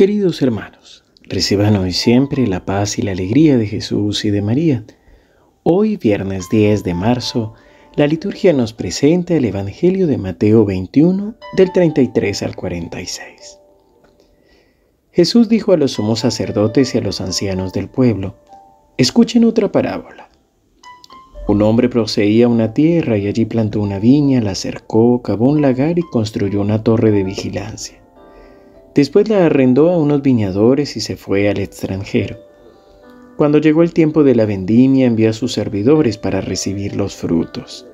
Queridos hermanos, reciban hoy siempre la paz y la alegría de Jesús y de María. Hoy, viernes 10 de marzo, la liturgia nos presenta el Evangelio de Mateo 21, del 33 al 46. Jesús dijo a los sumos sacerdotes y a los ancianos del pueblo, escuchen otra parábola. Un hombre poseía una tierra y allí plantó una viña, la cercó, cavó un lagar y construyó una torre de vigilancia. Después la arrendó a unos viñadores y se fue al extranjero. Cuando llegó el tiempo de la vendimia envió a sus servidores para recibir los frutos.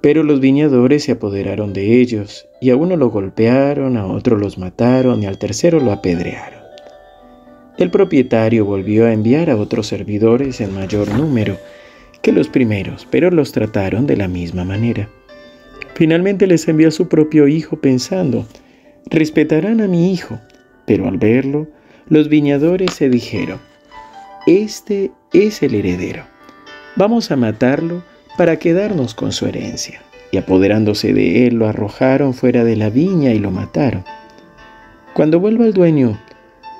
Pero los viñadores se apoderaron de ellos, y a uno lo golpearon, a otro los mataron y al tercero lo apedrearon. El propietario volvió a enviar a otros servidores en mayor número que los primeros, pero los trataron de la misma manera. Finalmente les envió a su propio hijo pensando, respetarán a mi hijo, pero al verlo, los viñadores se dijeron, este es el heredero, vamos a matarlo para quedarnos con su herencia. Y apoderándose de él, lo arrojaron fuera de la viña y lo mataron. Cuando vuelva el dueño,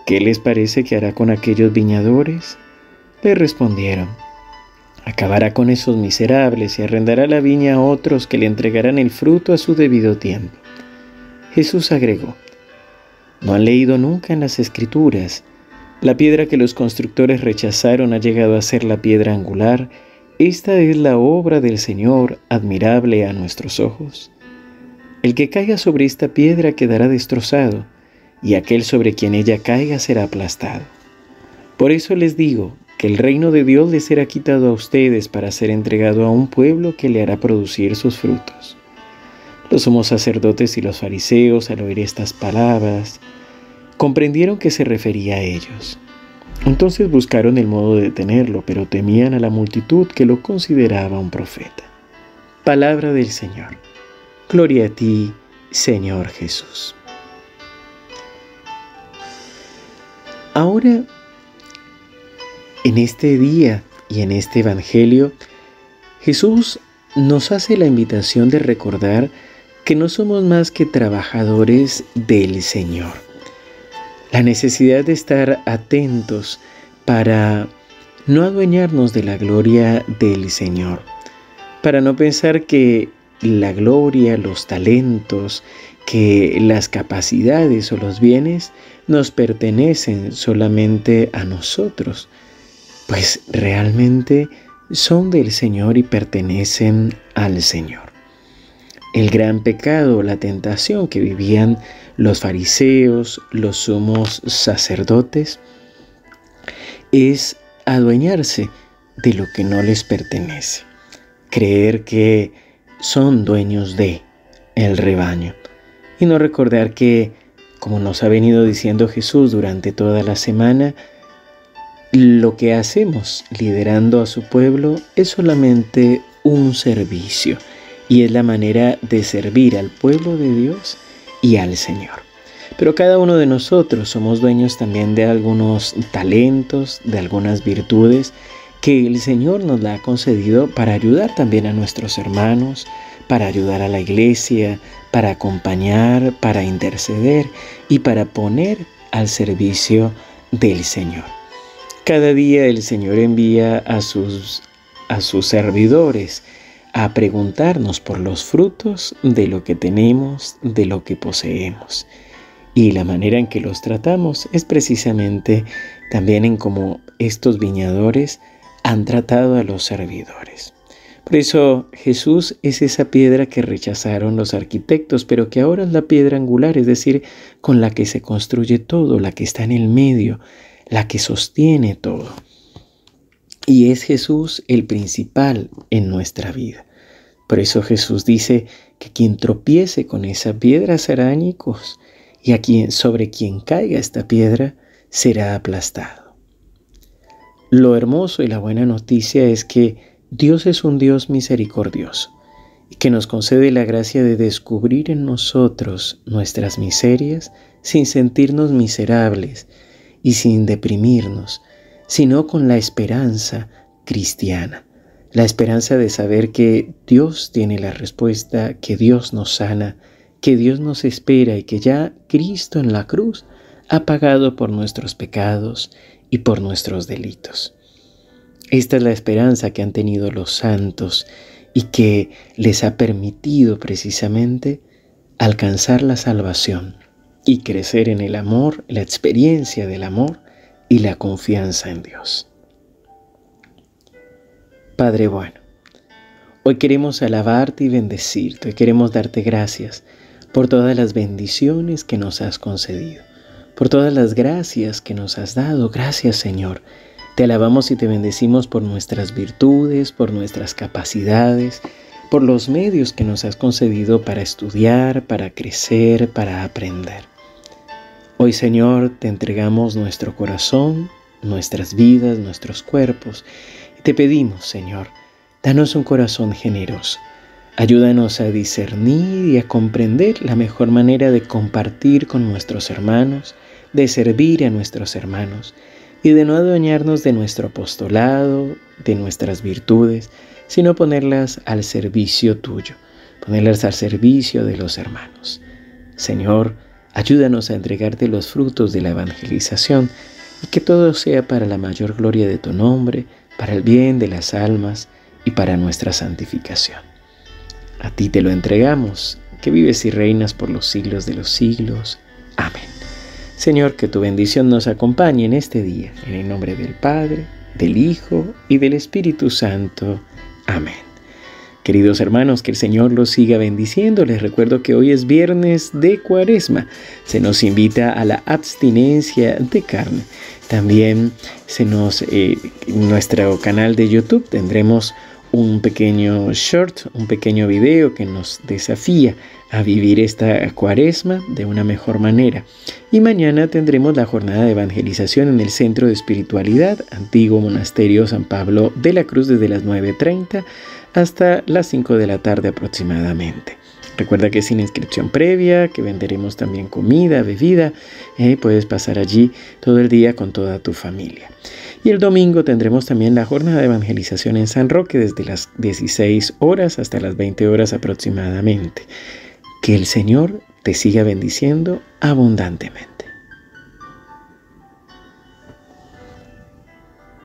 ¿qué les parece que hará con aquellos viñadores? Le respondieron, acabará con esos miserables y arrendará la viña a otros que le entregarán el fruto a su debido tiempo. Jesús agregó, ¿no han leído nunca en las escrituras? La piedra que los constructores rechazaron ha llegado a ser la piedra angular. Esta es la obra del Señor, admirable a nuestros ojos. El que caiga sobre esta piedra quedará destrozado, y aquel sobre quien ella caiga será aplastado. Por eso les digo que el reino de Dios les será quitado a ustedes para ser entregado a un pueblo que le hará producir sus frutos. Los somos sacerdotes y los fariseos, al oír estas palabras, comprendieron que se refería a ellos. Entonces buscaron el modo de detenerlo, pero temían a la multitud que lo consideraba un profeta. Palabra del Señor. Gloria a ti, Señor Jesús. Ahora, en este día y en este Evangelio, Jesús nos hace la invitación de recordar que no somos más que trabajadores del Señor. La necesidad de estar atentos para no adueñarnos de la gloria del Señor, para no pensar que la gloria, los talentos, que las capacidades o los bienes nos pertenecen solamente a nosotros, pues realmente son del Señor y pertenecen al Señor el gran pecado, la tentación que vivían los fariseos, los sumos sacerdotes, es adueñarse de lo que no les pertenece, creer que son dueños de el rebaño. Y no recordar que, como nos ha venido diciendo Jesús durante toda la semana, lo que hacemos liderando a su pueblo es solamente un servicio y es la manera de servir al pueblo de Dios y al Señor. Pero cada uno de nosotros somos dueños también de algunos talentos, de algunas virtudes que el Señor nos ha concedido para ayudar también a nuestros hermanos, para ayudar a la iglesia, para acompañar, para interceder y para poner al servicio del Señor. Cada día el Señor envía a sus, a sus servidores a preguntarnos por los frutos de lo que tenemos, de lo que poseemos. Y la manera en que los tratamos es precisamente también en cómo estos viñadores han tratado a los servidores. Por eso Jesús es esa piedra que rechazaron los arquitectos, pero que ahora es la piedra angular, es decir, con la que se construye todo, la que está en el medio, la que sostiene todo. Y es Jesús el principal en nuestra vida. Por eso Jesús dice que quien tropiece con esa piedra será y a quien sobre quien caiga esta piedra será aplastado. Lo hermoso y la buena noticia es que Dios es un Dios misericordioso y que nos concede la gracia de descubrir en nosotros nuestras miserias sin sentirnos miserables y sin deprimirnos, sino con la esperanza cristiana, la esperanza de saber que Dios tiene la respuesta, que Dios nos sana, que Dios nos espera y que ya Cristo en la cruz ha pagado por nuestros pecados y por nuestros delitos. Esta es la esperanza que han tenido los santos y que les ha permitido precisamente alcanzar la salvación y crecer en el amor, la experiencia del amor y la confianza en Dios. Padre bueno, hoy queremos alabarte y bendecirte, hoy queremos darte gracias por todas las bendiciones que nos has concedido, por todas las gracias que nos has dado. Gracias Señor. Te alabamos y te bendecimos por nuestras virtudes, por nuestras capacidades, por los medios que nos has concedido para estudiar, para crecer, para aprender. Hoy Señor te entregamos nuestro corazón, nuestras vidas, nuestros cuerpos y te pedimos Señor, danos un corazón generoso. Ayúdanos a discernir y a comprender la mejor manera de compartir con nuestros hermanos, de servir a nuestros hermanos y de no adueñarnos de nuestro apostolado, de nuestras virtudes, sino ponerlas al servicio tuyo, ponerlas al servicio de los hermanos. Señor, ayúdanos a entregarte los frutos de la evangelización y que todo sea para la mayor gloria de tu nombre, para el bien de las almas y para nuestra santificación. A ti te lo entregamos, que vives y reinas por los siglos de los siglos. Amén. Señor, que tu bendición nos acompañe en este día, en el nombre del Padre, del Hijo y del Espíritu Santo. Amén. Queridos hermanos, que el Señor los siga bendiciendo. Les recuerdo que hoy es viernes de cuaresma. Se nos invita a la abstinencia de carne. También se nos, eh, en nuestro canal de YouTube tendremos un pequeño short, un pequeño video que nos desafía a vivir esta cuaresma de una mejor manera. Y mañana tendremos la jornada de evangelización en el Centro de Espiritualidad, Antiguo Monasterio San Pablo de la Cruz desde las 9.30 hasta las 5 de la tarde aproximadamente. Recuerda que sin inscripción previa, que venderemos también comida, bebida. Eh, puedes pasar allí todo el día con toda tu familia. Y el domingo tendremos también la jornada de evangelización en San Roque desde las 16 horas hasta las 20 horas aproximadamente. Que el Señor te siga bendiciendo abundantemente.